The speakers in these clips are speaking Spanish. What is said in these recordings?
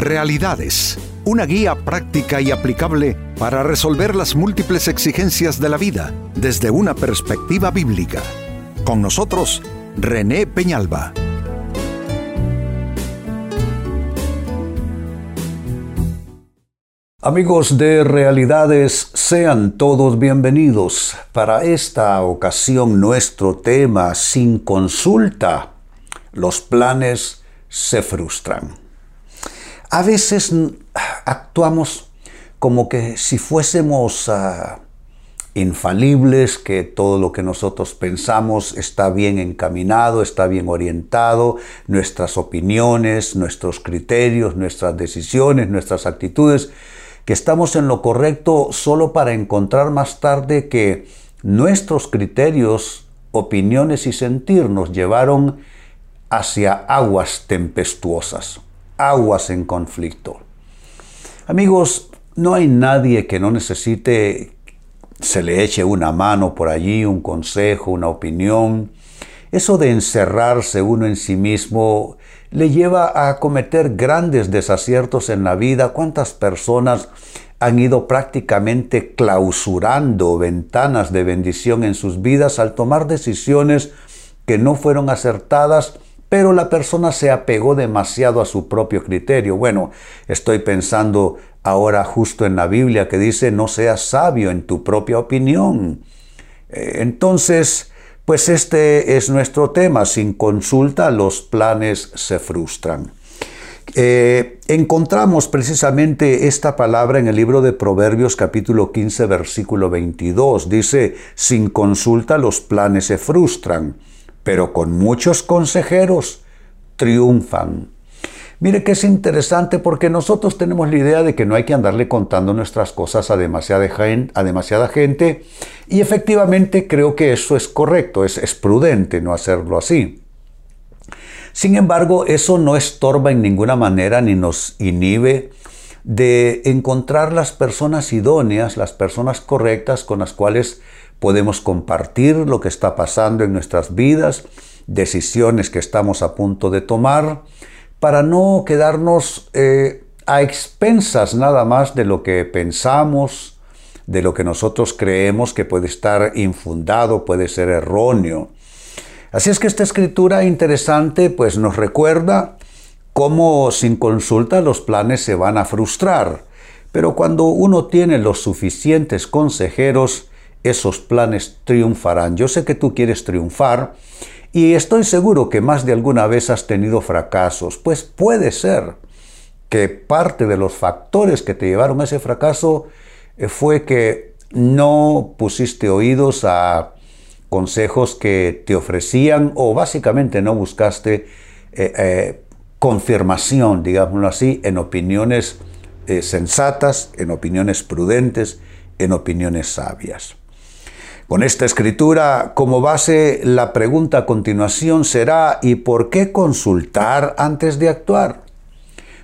Realidades, una guía práctica y aplicable para resolver las múltiples exigencias de la vida desde una perspectiva bíblica. Con nosotros, René Peñalba. Amigos de Realidades, sean todos bienvenidos. Para esta ocasión nuestro tema, sin consulta, los planes se frustran. A veces actuamos como que si fuésemos ah, infalibles, que todo lo que nosotros pensamos está bien encaminado, está bien orientado, nuestras opiniones, nuestros criterios, nuestras decisiones, nuestras actitudes que estamos en lo correcto solo para encontrar más tarde que nuestros criterios, opiniones y sentir nos llevaron hacia aguas tempestuosas, aguas en conflicto. Amigos, no hay nadie que no necesite se le eche una mano por allí, un consejo, una opinión. Eso de encerrarse uno en sí mismo le lleva a cometer grandes desaciertos en la vida. ¿Cuántas personas han ido prácticamente clausurando ventanas de bendición en sus vidas al tomar decisiones que no fueron acertadas? Pero la persona se apegó demasiado a su propio criterio. Bueno, estoy pensando ahora justo en la Biblia que dice, no seas sabio en tu propia opinión. Eh, entonces, pues este es nuestro tema. Sin consulta los planes se frustran. Eh, encontramos precisamente esta palabra en el libro de Proverbios capítulo 15 versículo 22. Dice, sin consulta los planes se frustran, pero con muchos consejeros triunfan. Mire que es interesante porque nosotros tenemos la idea de que no hay que andarle contando nuestras cosas a demasiada, gente, y efectivamente creo que eso es correcto, es, es prudente no hacerlo así. Sin embargo, eso no estorba en ninguna manera ni nos inhibe de encontrar las personas idóneas, las personas correctas con las cuales podemos compartir lo que está pasando en nuestras vidas, decisiones que estamos a punto de tomar, para no quedarnos eh, a expensas nada más de lo que pensamos, de lo que nosotros creemos que puede estar infundado, puede ser erróneo. Así es que esta escritura interesante pues nos recuerda cómo sin consulta los planes se van a frustrar, pero cuando uno tiene los suficientes consejeros, esos planes triunfarán. Yo sé que tú quieres triunfar y estoy seguro que más de alguna vez has tenido fracasos, pues puede ser que parte de los factores que te llevaron a ese fracaso eh, fue que no pusiste oídos a consejos que te ofrecían o básicamente no buscaste eh, eh, confirmación, digámoslo así, en opiniones sensatas, en opiniones prudentes, en opiniones sabias. Con esta escritura como base, la pregunta a continuación será ¿y por qué consultar antes de actuar?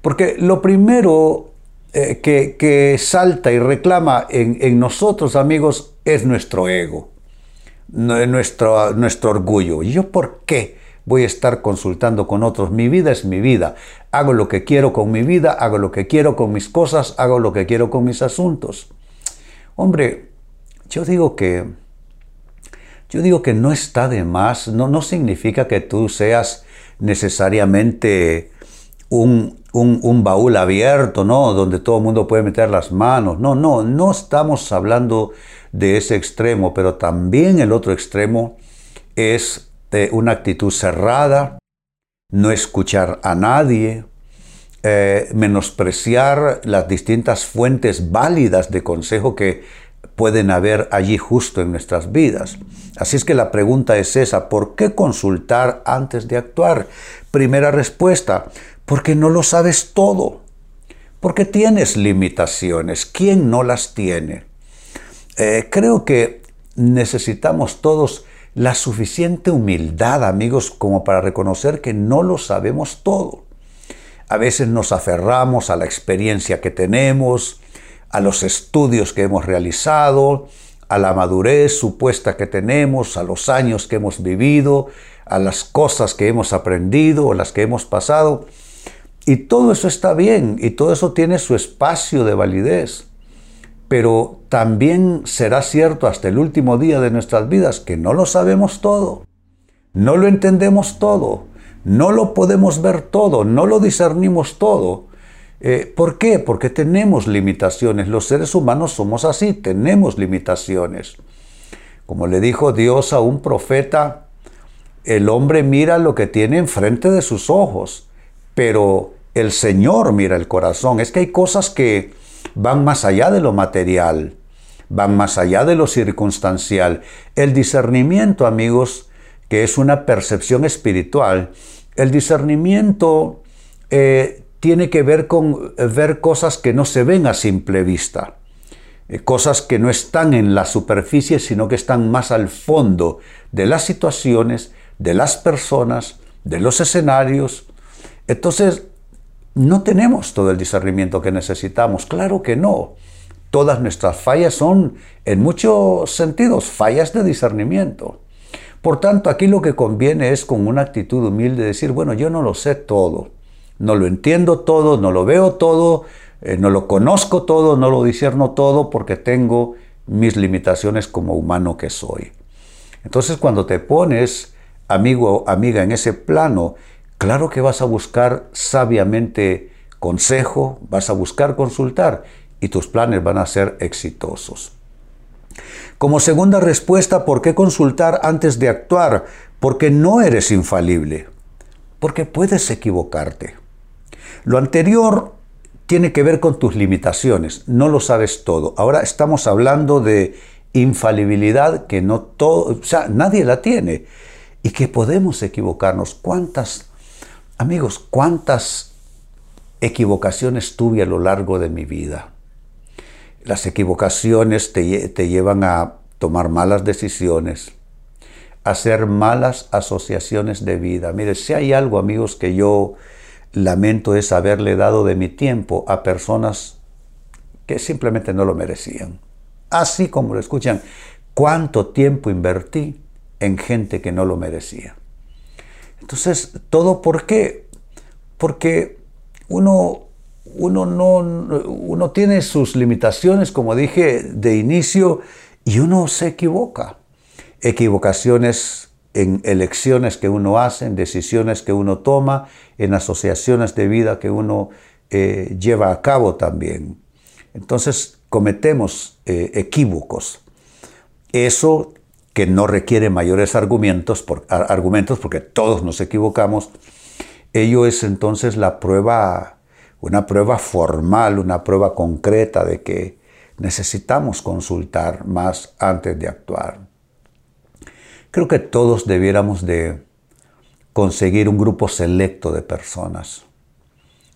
Porque lo primero eh, que, salta y reclama en, nosotros, amigos, es nuestro ego, nuestro, nuestro orgullo. ¿Y yo por qué? voy a estar consultando con otros. Mi vida es mi vida. Hago lo que quiero con mi vida, hago lo que quiero con mis cosas, hago lo que quiero con mis asuntos. Hombre, yo digo que yo digo que no está de más, no, no significa que tú seas necesariamente un, un, baúl abierto, ¿no? Donde todo el mundo puede meter las manos. No, no, no estamos hablando de ese extremo, pero también el otro extremo es una actitud cerrada, no escuchar a nadie, eh, menospreciar las distintas fuentes válidas de consejo que pueden haber allí justo en nuestras vidas. Así es que la pregunta es esa, ¿por qué consultar antes de actuar? Primera respuesta, porque no lo sabes todo, porque tienes limitaciones. ¿Quién no las tiene? Eh, creo que necesitamos todos la suficiente humildad, amigos, como para reconocer que no lo sabemos todo. A veces nos aferramos a la experiencia que tenemos, a los estudios que hemos realizado, a la madurez supuesta que tenemos, a los años que hemos vivido, a las cosas que hemos aprendido o las que hemos pasado. Y todo eso está bien y todo eso tiene su espacio de validez. Pero también será cierto hasta el último día de nuestras vidas que no lo sabemos todo, no lo entendemos todo, no lo podemos ver todo, no lo discernimos todo. Eh, ¿Por qué? Porque tenemos limitaciones. Los seres humanos somos así, tenemos limitaciones. Como le dijo Dios a un profeta, el hombre mira lo que tiene enfrente de sus ojos, pero el Señor mira el corazón. Es que hay cosas que van más allá de lo material, van más allá de lo circunstancial. El discernimiento, amigos, que es una percepción espiritual, el discernimiento eh, tiene que ver con ver cosas que no se ven a simple vista, eh, cosas que no están en la superficie, sino que están más al fondo de las situaciones, de las personas, de los escenarios. Entonces, no tenemos todo el discernimiento que necesitamos, claro que no. Todas nuestras fallas son, en muchos sentidos, fallas de discernimiento. Por tanto, aquí lo que conviene es con una actitud humilde decir, bueno, yo no lo sé todo, no lo entiendo todo, no lo veo todo, eh, no lo conozco todo, no lo discerno todo porque tengo mis limitaciones como humano que soy. Entonces, cuando te pones, amigo amiga, en ese plano, claro que vas a buscar sabiamente consejo, vas a buscar consultar y tus planes van a ser exitosos. Como segunda respuesta, ¿por qué consultar antes de actuar? Porque no eres infalible, porque puedes equivocarte. Lo anterior tiene que ver con tus limitaciones, no lo sabes todo. Ahora estamos hablando de infalibilidad que no todo, o sea, nadie la tiene y que podemos equivocarnos. ¿Cuántas Amigos, ¿cuántas equivocaciones tuve a lo largo de mi vida? Las equivocaciones te, te llevan a tomar malas decisiones, hacer malas asociaciones de vida. Mire, si hay algo, amigos, que yo lamento es haberle dado de mi tiempo a personas que simplemente no lo merecían. Así como lo escuchan, cuánto tiempo invertí en gente que no lo merecía. Entonces, ¿todo por qué? Porque uno, uno, no, uno tiene sus limitaciones, como dije de inicio, y uno se equivoca. Equivocaciones en elecciones que uno hace, en decisiones que uno toma, en asociaciones de vida que uno eh, lleva a cabo también. Entonces cometemos eh, equívocos. Eso que no requiere mayores argumentos, argumentos porque todos nos equivocamos, ello es entonces la prueba, una prueba formal, una prueba concreta de que necesitamos consultar más antes de actuar. Creo que todos debiéramos de conseguir un grupo selecto de personas,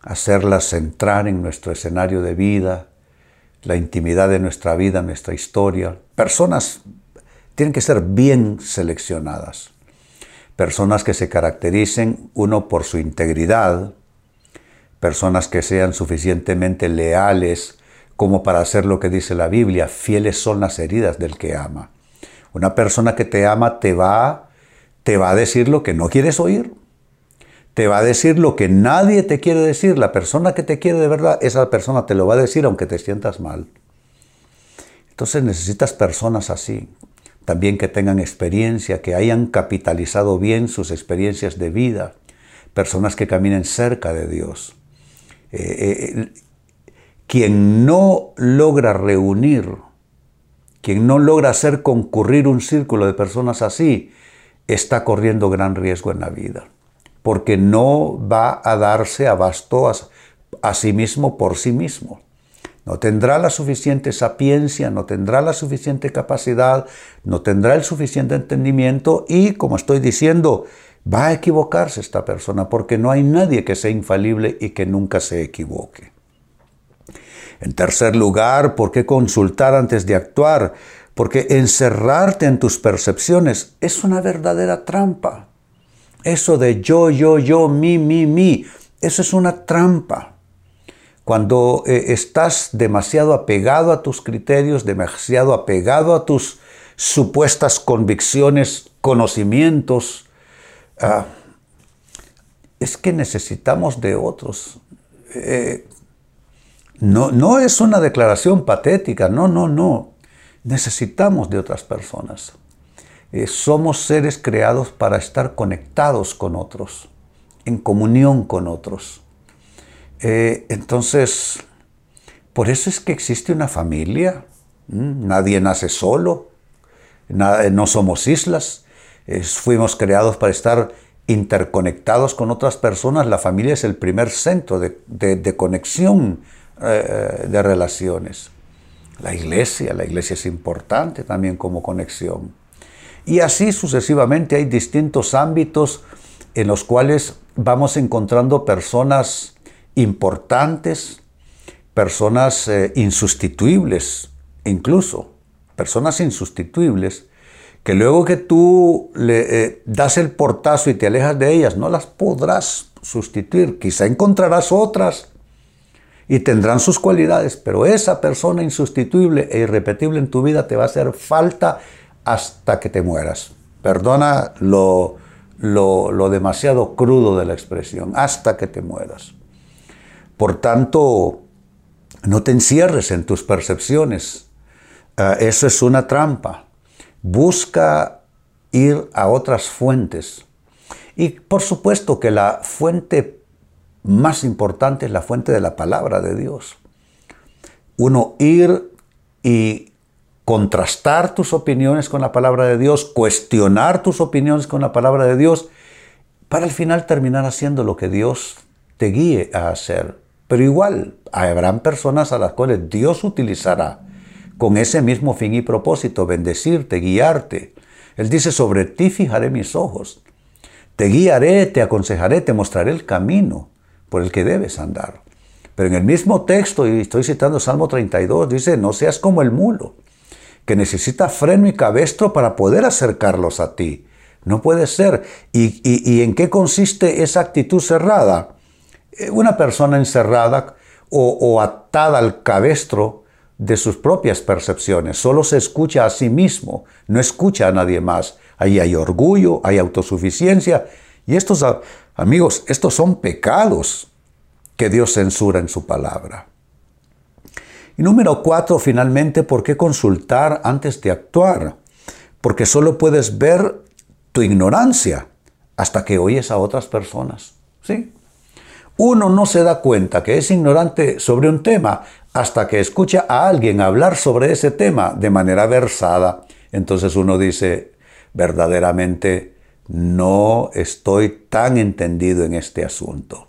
hacerlas entrar en nuestro escenario de vida, la intimidad de nuestra vida, nuestra historia, personas tienen que ser bien seleccionadas. Personas que se caractericen, uno, por su integridad, personas que sean suficientemente leales como para hacer lo que dice la Biblia, fieles son las heridas del que ama. Una persona que te ama te va, te va a decir lo que no quieres oír. Te va a decir lo que nadie te quiere decir. La persona que te quiere de verdad, esa persona te lo va a decir aunque te sientas mal. Entonces necesitas personas así, también que tengan experiencia, que hayan capitalizado bien sus experiencias de vida, personas que caminen cerca de Dios. Eh, eh, quien no logra reunir, quien no logra hacer concurrir un círculo de personas así, está corriendo gran riesgo en la vida, porque no va a darse abasto a sí mismo por sí mismo no tendrá la suficiente sapiencia, no tendrá la suficiente capacidad, no tendrá el suficiente entendimiento y, como estoy diciendo, va a equivocarse esta persona porque no hay nadie que sea infalible y que nunca se equivoque. En tercer lugar, ¿por qué consultar antes de actuar? Porque encerrarte en tus percepciones es una verdadera trampa. Eso de yo, yo, yo, mi, mi, mi, eso es una trampa. Cuando eh, estás demasiado apegado a tus criterios, demasiado apegado a tus supuestas convicciones, conocimientos, ah, es que necesitamos de otros. Eh, no, no es una declaración patética, no, no, no. Necesitamos de otras personas. Eh, somos seres creados para estar conectados con otros, en comunión con otros. Eh, entonces, por eso es que existe una familia. Nadie nace solo. no somos islas. fuimos creados para estar interconectados con otras personas. La familia es el primer centro de, conexión eh, de relaciones. La iglesia, la iglesia es importante también como conexión. Y así sucesivamente hay distintos ámbitos en los cuales vamos encontrando personas importantes, personas eh, insustituibles, incluso personas insustituibles, que luego que tú le eh, das el portazo y te alejas de ellas, no las podrás sustituir. Quizá encontrarás otras y tendrán sus cualidades, pero esa persona insustituible e irrepetible en tu vida te va a hacer falta hasta que te mueras. Perdona lo, lo, demasiado crudo de la expresión, hasta que te mueras. Por tanto, no te encierres en tus percepciones. Ah, eso es una trampa. Busca ir a otras fuentes. Y por supuesto que la fuente más importante es la fuente de la palabra de Dios. Uno ir y contrastar tus opiniones con la palabra de Dios, cuestionar tus opiniones con la palabra de Dios, para al final terminar haciendo lo que Dios te guíe a hacer. Pero igual, habrán personas a las cuales Dios utilizará con ese mismo fin y propósito, bendecirte, guiarte. Él dice, sobre ti fijaré mis ojos. Te guiaré, te aconsejaré, te mostraré el camino por el que debes andar. Pero en el mismo texto, y estoy citando Salmo 32, dice, no seas como el mulo, que necesita freno y cabestro para poder acercarlos a ti. No puede ser. ¿Y, en qué consiste esa actitud cerrada? Eh, una persona encerrada o, o atada al cabestro de sus propias percepciones, solo se escucha a sí mismo, no escucha a nadie más. Ahí hay orgullo, hay autosuficiencia. Y estos, amigos, estos son pecados que Dios censura en su palabra. Y número cuatro, finalmente, ¿por qué consultar antes de actuar? Porque solo puedes ver tu ignorancia hasta que oyes a otras personas. ¿Sí? Uno no se da cuenta que es ignorante sobre un tema hasta que escucha a alguien hablar sobre ese tema de manera versada. Entonces uno dice, verdaderamente no estoy tan entendido en este asunto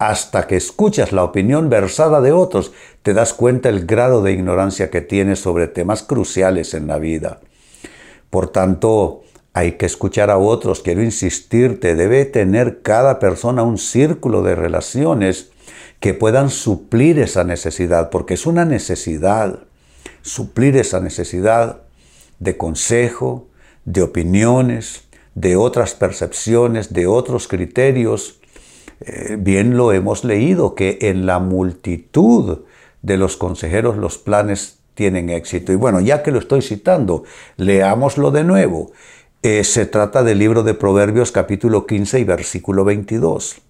hasta que escuchas la opinión versada de otros, te das cuenta el grado de ignorancia que tienes sobre temas cruciales en la vida. Por tanto, hay que escuchar a otros, quiero insistirte, debe tener cada persona un círculo de relaciones que puedan suplir esa necesidad, porque es una necesidad, suplir esa necesidad de consejo, de opiniones, de otras percepciones, de otros criterios, eh, bien lo hemos leído, que en la multitud de los consejeros los planes tienen éxito. Y bueno, ya que lo estoy citando, leámoslo de nuevo. Eh, se trata del libro de Proverbios capítulo 15 y versículo 22.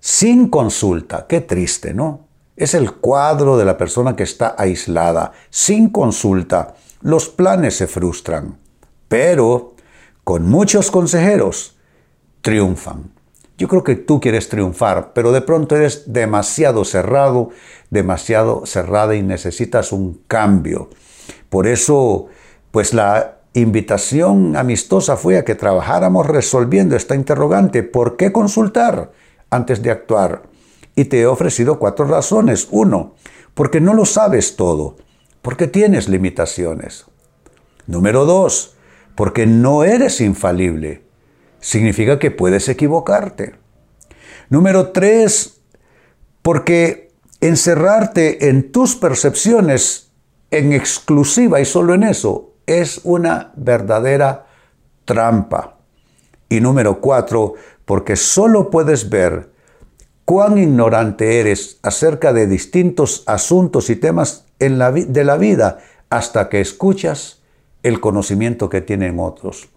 Sin consulta, qué triste, ¿no? Es el cuadro de la persona que está aislada. Sin consulta, los planes se frustran, pero con muchos consejeros triunfan. Yo creo que tú quieres triunfar, pero de pronto eres demasiado cerrado, demasiado cerrada y necesitas un cambio. Por eso, pues la invitación amistosa fue a que trabajáramos resolviendo esta interrogante. ¿Por qué consultar antes de actuar? Y te he ofrecido cuatro razones. Uno, porque no lo sabes todo, porque tienes limitaciones. Número dos, porque no eres infalible significa que puedes equivocarte. Número tres, porque encerrarte en tus percepciones en exclusiva y solo en eso es una verdadera trampa. Y número cuatro, porque solo puedes ver cuán ignorante eres acerca de distintos asuntos y temas en la de la vida hasta que escuchas el conocimiento que tienen otros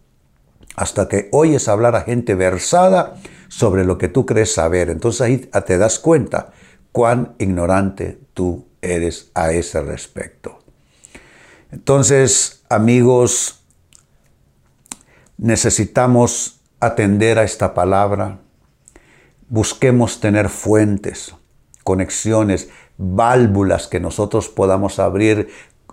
hasta que oyes hablar a gente versada sobre lo que tú crees saber. Entonces ahí te das cuenta cuán ignorante tú eres a ese respecto. Entonces, amigos, necesitamos atender a esta palabra. Busquemos tener fuentes, conexiones, válvulas que nosotros podamos abrir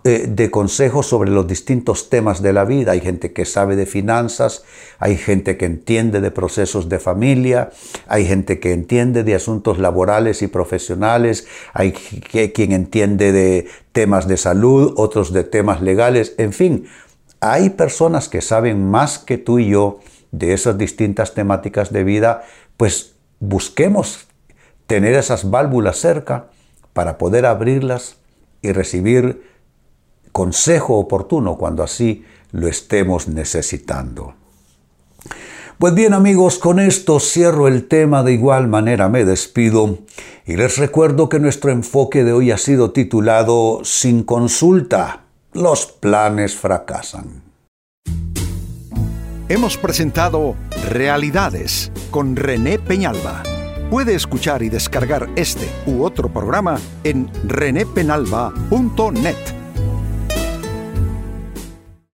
eh, de consejos sobre los distintos temas de la vida. Hay gente que sabe de finanzas, hay gente que entiende de procesos de familia, hay gente que entiende de asuntos laborales y profesionales, hay quien entiende de temas de salud, otros de temas legales, en fin, hay personas que saben más que tú y yo de esas distintas temáticas de vida, pues busquemos tener esas válvulas cerca para poder abrirlas y recibir consejo oportuno cuando así lo estemos necesitando. Pues bien amigos, con esto cierro el tema, de igual manera me despido y les recuerdo que nuestro enfoque de hoy ha sido titulado Sin consulta, los planes fracasan. Hemos presentado Realidades con René Peñalba. Puede escuchar y descargar este u otro programa en renépenalba.net